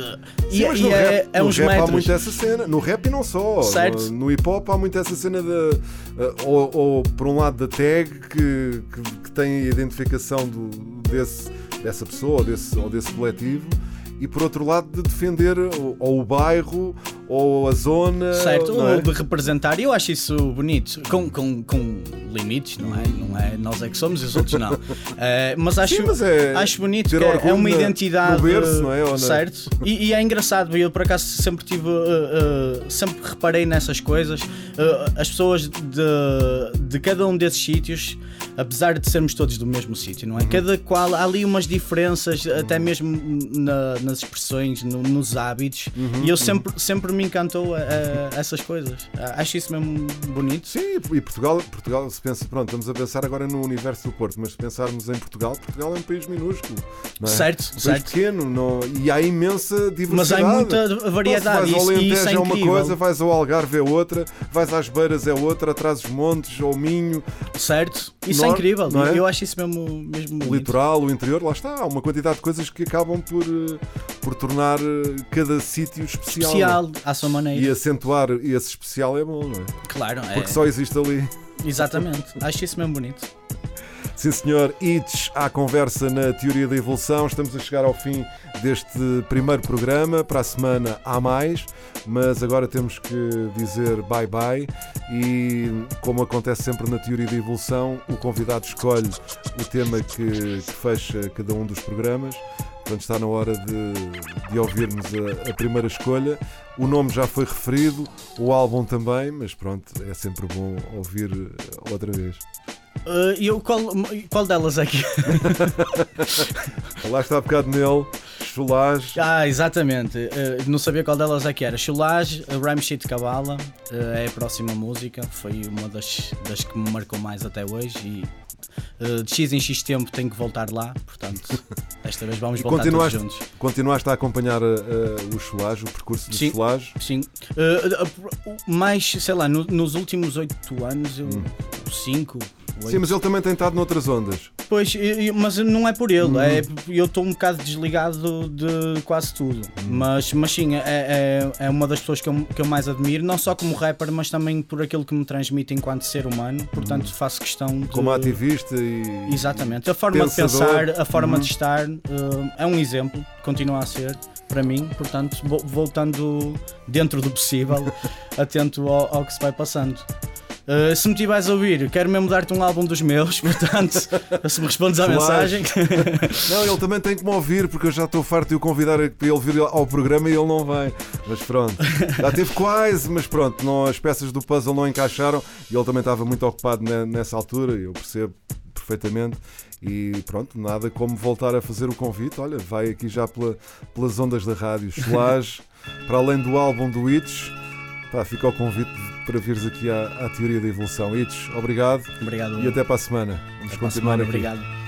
E, Sim, mas e no é, rap, é uns no rap metros. há muito essa cena. No rap e não só. Certo. No, no hip hop há muito essa cena de. Uh, ou, ou, por um lado da tag que, que, que tem a identificação do, desse, dessa pessoa ou desse, ou desse coletivo e por outro lado de defender ou o bairro ou a zona. Certo, ou é? de representar. Eu acho isso bonito, com, com, com limites, não é? Não é nós é que somos e os outros não. Uh, mas acho, Sim, mas é acho bonito que é uma identidade. Berço, não é? Certo? E, e, é engraçado, eu por acaso sempre tive. Uh, uh, sempre reparei nessas coisas. as pessoas de, de cada um desses sítios, apesar de sermos todos do mesmo sítio, não é? Uhum. Cada qual há ali umas diferenças, até mesmo na, nas expressões, no, nos hábitos, uhum, e eu sempre, uhum. sempre me encantou essas coisas. Acho isso mesmo bonito. Sim, e Portugal, Portugal, se pensa, pronto, estamos a pensar agora no universo do Porto, mas se pensarmos em Portugal, Portugal é um país minúsculo. É? Certo, um certo. pequeno não, e há imensa diversidade. Mas há muita variedade. Vais ao Alentejo isso é, é uma coisa, vais ao Algarve é outra, vais às Beiras é outra, atrás dos montes, ao Minho. Certo, isso é Norte, é incrível. É? Eu acho isso mesmo, mesmo. O litoral, o interior, lá está, há uma quantidade de coisas que acabam por, eh, por tornar eh, cada sítio especial. Especial, à sua maneira. E acentuar esse especial é bom, não é? Claro, é. Porque só existe ali. Exatamente, acho isso mesmo bonito. Sim, senhor. Itch à conversa na teoria da evolução. Estamos a chegar ao fim deste primeiro programa. Para a semana há mais, mas agora temos que dizer bye bye. E, como acontece sempre na teoria da evolução, o convidado escolhe o tema que, que fecha cada um dos programas. Portanto, está na hora de, de ouvirmos a, a, primeira escolha. O nome já foi referido, o álbum também, mas pronto, é sempre bom ouvir outra vez. Uh, eu, qual, qual delas é que. Lá está um bocado nele. Chulage. Ah, exatamente. Uh, não sabia qual delas é que era. Chulage, Rhyme Sheet Cabala, uh, é a próxima música. Foi uma das, das que me marcou mais até hoje e uh, de X em X tempo tenho que voltar lá. Portanto, desta vez vamos voltar todos juntos. Continuaste a acompanhar o Chulage, o percurso do sim, Chulage? Sim. mais, sei lá, no, nos últimos oito anos, eu, hum. Cinco Sim, mas ele também tem estado noutras ondas. Pois, mas não é por ele, hum. é, eu estou um bocado desligado de quase tudo. Hum. Mas, mas sim, é, é, é, uma das pessoas que eu, que eu mais admiro, não só como rapper, mas também por aquilo que me transmite enquanto ser humano. Portanto, hum. faço questão de. Como ativista e. Exatamente. A forma pensador. de pensar, a forma de estar, uh, é um exemplo, continua a ser para mim, portanto, voltando dentro do possível, atento ao, ao que se vai passando. Uh, se me estiveres a ouvir, quero mesmo dar-te um álbum dos meus, portanto, se me respondes à mensagem. não, ele também tem que me ouvir, porque eu já estou farto de o convidar para ele vir ao programa e ele não vem. Mas pronto, já teve quase, mas pronto, não, as peças do puzzle não encaixaram e ele também estava muito ocupado nessa altura, eu percebo perfeitamente. E pronto, nada como voltar a fazer o convite. Olha, vai aqui já pela, pelas ondas da rádio Solage, para além do álbum do Itch. Pá, fica o convite para vires aqui à, à teoria da evolução. Itch, obrigado. Obrigado. E até para a semana. Vamos até continuar semana, aqui. Obrigado.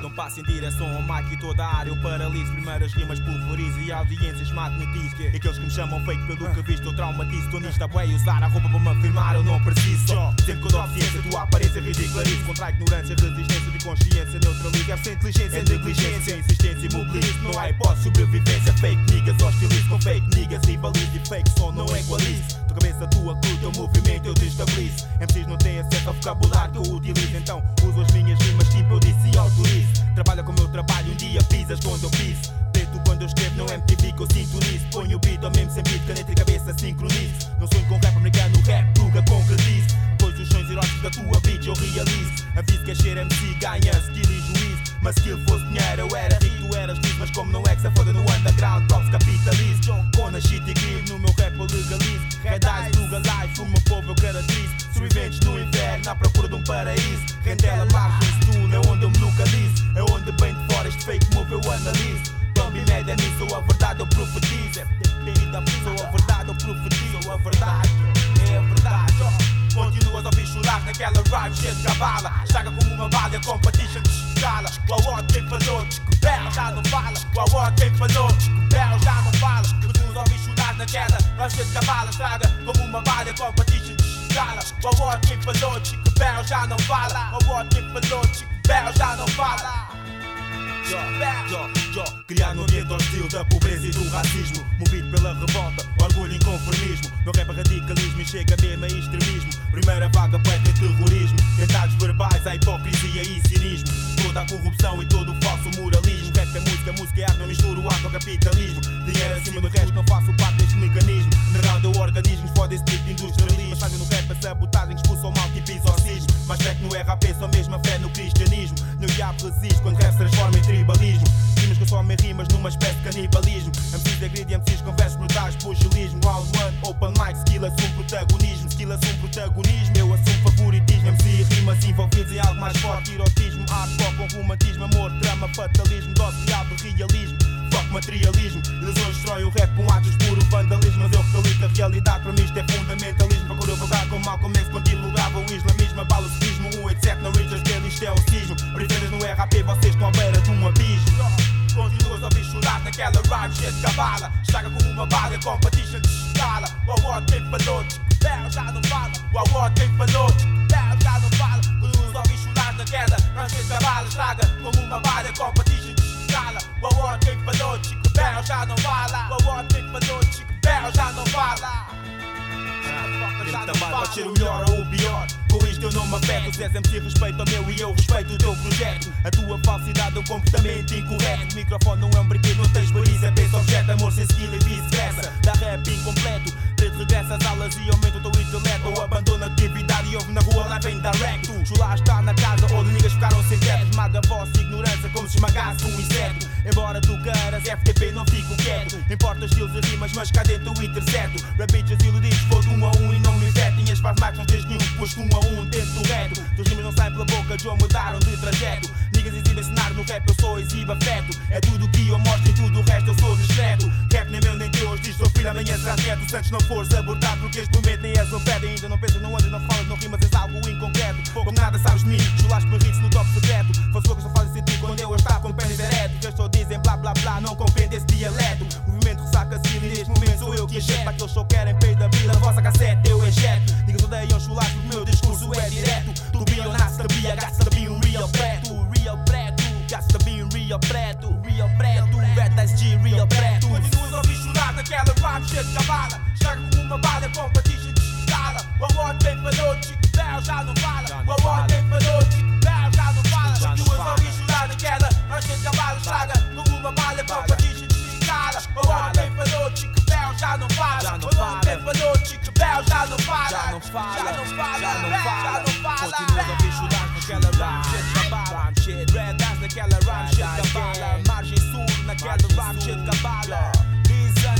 Não passo em direção ao e toda a área eu paraliso Primeiras rimas pulverizo e audiências magnetizo aqueles que me chamam fake pelo que visto eu traumatizo. Estou nisto a bué usar a roupa para me afirmar eu não preciso. Só sempre que eu dou ciência tua aparência ridicularizo Contra a ignorância, resistência de consciência neutralizo É inteligência, é negligência, insistência imobilizo Não há hipótese sobrevivência Fake niggas hostilizo com fake niggas Rivalizo e fake som não equalizo Tua cabeça, tua cruz, teu movimento eu destabilizo. MCs não têm acesso ao vocabulário que eu utilizo Então uso as minhas rimas tipo eu disse e autorizo Trabalha com o meu trabalho, um dia pisas quando eu piso. Preto quando eu escrevo, não é MTV que eu sintonizo. Ponho o beat ao mesmo beat, caneta e cabeça sincronizo. Não sonho com rap americano, rap nunca concretizo. Pois os sonhos eróticos da tua beat eu realizo. Aviso que a cheira MC ganha skill e juízo. Mas se ele fosse dinheiro, eu era rico, tu eras liso. Mas como não é que se foda no underground, props capitalizo. Com a shit e crime, no meu rap eu legalizo. Red Eyes, Luga Life, o meu povo eu caracterizo. Sobreviventes no inverno, à procura de um paraíso. Rendela, margens, tu, é onde eu me localizo. É onde bem de fora este fake move eu analiso. Bambi média nisso, a verdade eu profetizo. Sou a verdade eu profetizo. Sou a verdade, é a verdade. Continuas a ouvir chorar naquela rhyme cheia de cabala. Chaga como uma bala, competition de escala. O quem falou, descoberta já não fala. O quem falou, descoberta já não fala. Continuas a ouvir chorar naquela rhyme cheia de cabala. Chaga como uma bala, competition escala. O quem falou, descoberta já não fala. O quem falou, descoberta já não fala. Criar no ambiente hostil da pobreza e do racismo. Movido pela revolta, orgulho e inconformismo Meu rap é radicalismo e chega mesmo a extremismo. Primeira vaga poeta e terrorismo. Tentados verbais, a hipocrisia e cinismo. Toda a corrupção e todo o falso moralismo Rap é música, música é arte, não misturo arte ao capitalismo. Dinheiro acima do resto, não faço parte deste mecanismo. Narrando o organismo, foda esse tipo de industrialismo. Passagem no rap a sabotagem, expulsa o mal tipo exorcismo Mas fé que no RAP, só mesmo a fé no cristianismo. No diabo resiste quando rap se transforma em tribalismo. Rimas que me rimas numa espécie de canibalismo. MCs de grid e MCs com versos brutais, pugilismo. Round one, open mic, skill assume protagonismo Skill assume protagonismo, eu assumo favoritismo. MC rimas envolvidos em algo mais forte Erotismo, hardcore com romantismo Amor, drama, fatalismo, dose real realismo. Fuck materialismo, ilusões destroem o rap com atos puro vandalismo Mas eu recalito a realidade, para mim isto é fundamentalismo Procuro vulgar com mal, começo quando ilugava o islamismo Abalo o sufismo, 187 na dele, isto é o cismo Periférias no RAP, vocês estão à beira de um abismo Continuas a chorar naquela rhyme cheia de cabala. Estraga como uma bala, competition de escala O award quem falou, Bell já não fala. O award quem falou, Bell já não fala. Continuas a chorar naquela rhyme cheia de cabala. Estraga como uma bala, competition de escala O award quem falou, Bell já não fala. O award quem falou, Bell já não fala Pode ser o melhor ou o pior. Com isto eu não me afeto. Se és MC respeito ao meu e eu respeito o teu projeto. A tua falsidade é um comportamento incorreto. Microfone não é um brinquedo, não tens baliza Pensa objeto, amor sem skill e vice-versa. Dá rap incompleto Regressa às aulas e aumenta o teu intelecto Ou abandona a atividade e ouve na rua lá vem direct Chulá está na casa ou de niggas ficaram sem teto Esmaga a vossa ignorância como se esmagasse um inseto Embora tu queiras FTP não fico quieto. Importa estilos e rimas, mas cá dentro o intercepto. Rabiches iludidos, vou de um a um e não me infetem. As faz mais não tens nenhum, pois de um a um tento do reto. Teus rimas não saem pela boca, Joe mudaram de trajeto. Niggas exibem cenário no rap, eu sou exibo afeto. É tudo que eu mostro e tudo o resto eu sou discreto. Rap nem meu nem teu, hoje diz sou filho, amanhã será quieto. Se antes não fores abordado, porque este momento nem és um pé. Ainda não pensas, não andas, não falas, não rimas, és algo inconcreto. Como nada sabes de mim, chulaste me hits no top secreto. Faço loucas, só fazem sentido quando eu estava com o pé direto. Que só dizem blá blá blá, não compreende esse dialeto. Movimento ressaca e neste momento sou eu que enxerto. Aqueles só querem peito da vida, a vossa cassete eu enxerto. Niggas odeiam chulaste, o meu discurso é direto. Tu be or not got to be um real preto. Real preto, got to be um real preto. Real preto, red SG, real preto. Continuas a ouvir chorar naquela rap shit cavada. Chega como uma bala, noite, Bel já não fala.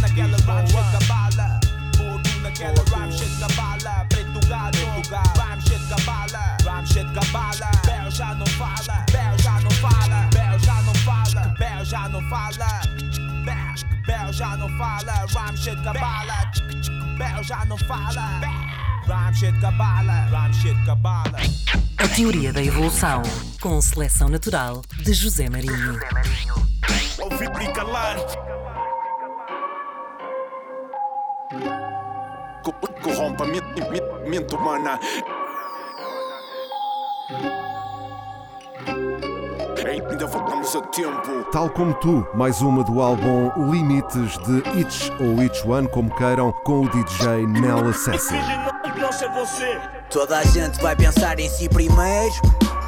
Naquela. Chega bala, competition desescala. O award vem para noite, Bel já não fala. O award vem para noite, Bel já não fala. Já não fala, já não fala, já não fala. Continuas a ouvir chorar naquela rap shit cavada. Preto gado, rap shit cavada. Rap shit cavada. Bel já não fala, Bel já não fala, Bel já não fala, Bel já não fala. Bel, já não fala, rhyme shit cabala. Bel já não fala. Rhyme shit cabala, rhyme shit cabala. A teoria da evolução, com seleção natural de José Marinho. Ouvir e calar. Co- Corrompa a mente, humana. Ainda voltamos a tempo. Tal como tu, mais uma do álbum Limites de Each ou Each One, como queiram, com o DJ Nel Assassin. Não ser você. Toda a gente vai pensar em si primeiro.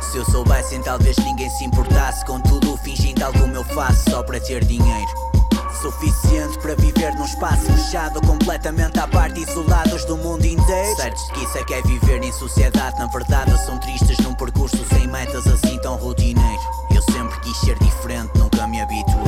Se eu soubesse, então talvez ninguém se importasse com tudo, fingindo tal como eu faço só para ter dinheiro. Suficiente para viver num espaço fechado, completamente à parte, isolados do mundo inteiro. Certos que isso é que é viver em sociedade, na verdade são tristes num percurso sem metas assim tão rotineiro. Eu sempre quis ser diferente, nunca me habituei.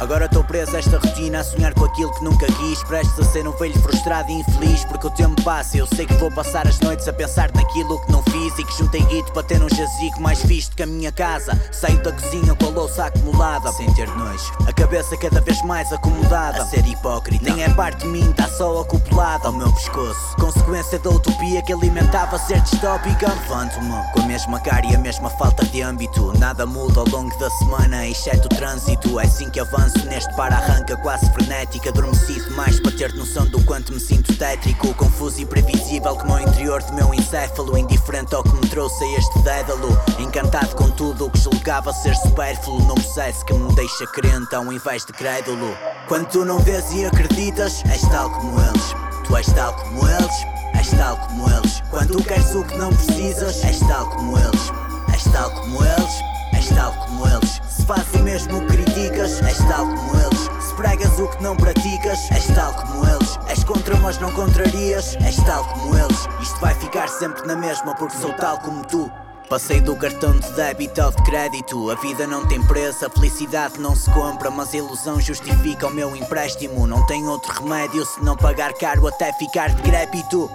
Agora estou preso a esta rotina, a sonhar com aquilo que nunca quis. Prestes a ser um velho frustrado e infeliz, porque o tempo passa. Eu sei que vou passar as noites a pensar naquilo que não fiz e que juntei guito para ter um jazigo mais visto que a minha casa. Saio da cozinha com a louça acumulada, sem ter nojo. A cabeça cada vez mais acomodada, a ser hipócrita. Nem é parte de mim, está só acoplada ao meu pescoço. Consequência da utopia que alimentava ser distópica. Levanto-me com a mesma cara e a mesma falta de âmbito. Nada muda ao longo da semana, exceto o trânsito. É assim que avanço neste para-arranca quase frenética. Adormecido mais para ter noção do quanto me sinto tétrico. Confuso e previsível como o interior do meu encéfalo. Indiferente ao que me trouxe a este dédalo. Encantado com tudo o que julgava ser supérfluo. Num processo que me deixa crente ao invés de crédulo. Quando tu não vês e acreditas, és tal como eles. Tu és tal como eles, és tal como eles. Quando tu queres o que não precisas, és tal como eles. És tal como eles, és tal como eles. Se fazes o mesmo criticas, és tal como eles. Se pregas o que não praticas, és tal como eles. És contra, mas não contrarias, és tal como eles. Isto vai ficar sempre na mesma porque sou tal como tu. Passei do cartão de débito ao de crédito. A vida não tem preço, a felicidade não se compra, mas a ilusão justifica o meu empréstimo. Não tem outro remédio se não pagar caro até ficar decrépito.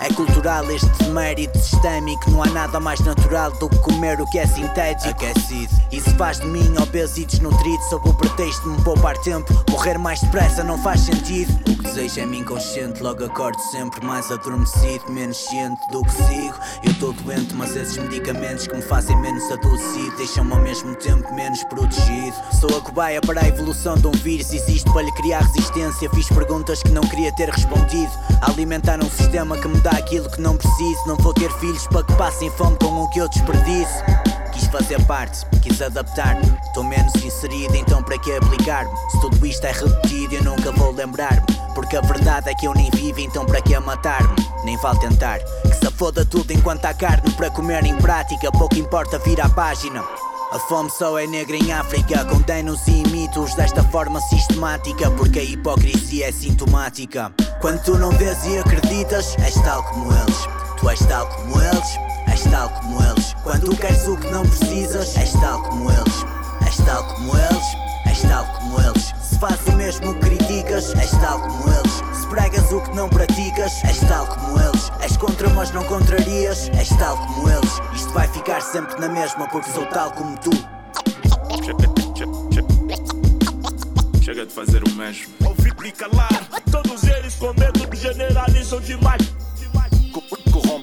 É cultural este mérito sistémico. Não há nada mais natural do que comer o que é sintético. Aquecido. E se faz de mim obeso e desnutrido, sob o pretexto de me poupar tempo, morrer mais depressa não faz sentido. Desejo é-me inconsciente, logo acordo sempre mais adormecido, menos ciente do que sigo. Eu estou doente, mas esses medicamentos que me fazem menos adoecido deixam-me ao mesmo tempo menos protegido. Sou a cobaia para a evolução de um vírus, existe para lhe criar resistência. Fiz perguntas que não queria ter respondido. Alimentar um sistema que me dá aquilo que não preciso. Não vou ter filhos para que passem fome com o que eu desperdiço. Quis fazer parte, quis adaptar-me. Estou menos inserido, então para que aplicar-me? Se tudo isto é repetido, eu nunca vou lembrar-me. Porque a verdade é que eu nem vivo, então para que matar-me? Nem vale tentar. Que se foda tudo enquanto há carne para comer em prática. Pouco importa vir à página. A fome só é negra em África. Condeno-os e imito-os desta forma sistemática. Porque a hipocrisia é sintomática. Quando tu não vês e acreditas, és tal como eles. Tu és tal como eles, és tal como eles. Quando tu queres o que não precisas, és tal como eles. És tal como eles, és tal como mesmo criticas, és tal como eles. Se pregas o que não praticas, és tal como eles. És contra, mas não contrarias, és tal como eles. Isto vai ficar sempre na mesma, porque sou tal como tu. Chega de fazer o mesmo. Ouvir e calar. Todos eles com medo generalizam demais. Co- Corrompa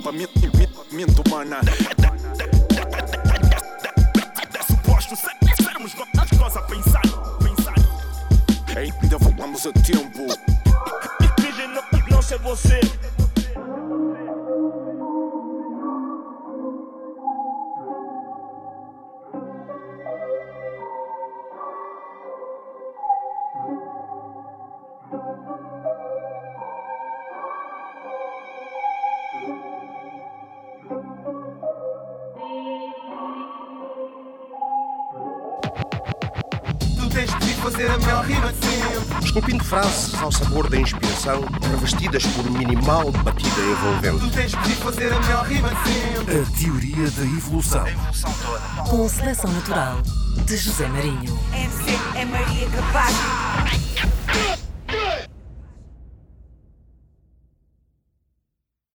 a mente, mente, mente humana. É suposto ser- sermos nós a pensar. Pensar. Ainda vamos a tempo. Fingem não, não ser você. Sempre. Esculpindo frases ao sabor da inspiração, revestidas por minimal batida envolvente. Tu tens que fazer a melhor rima de sempre. A teoria da evolução. A evolução toda. Com seleção natural de José Marinho. MC é Maria Capaz.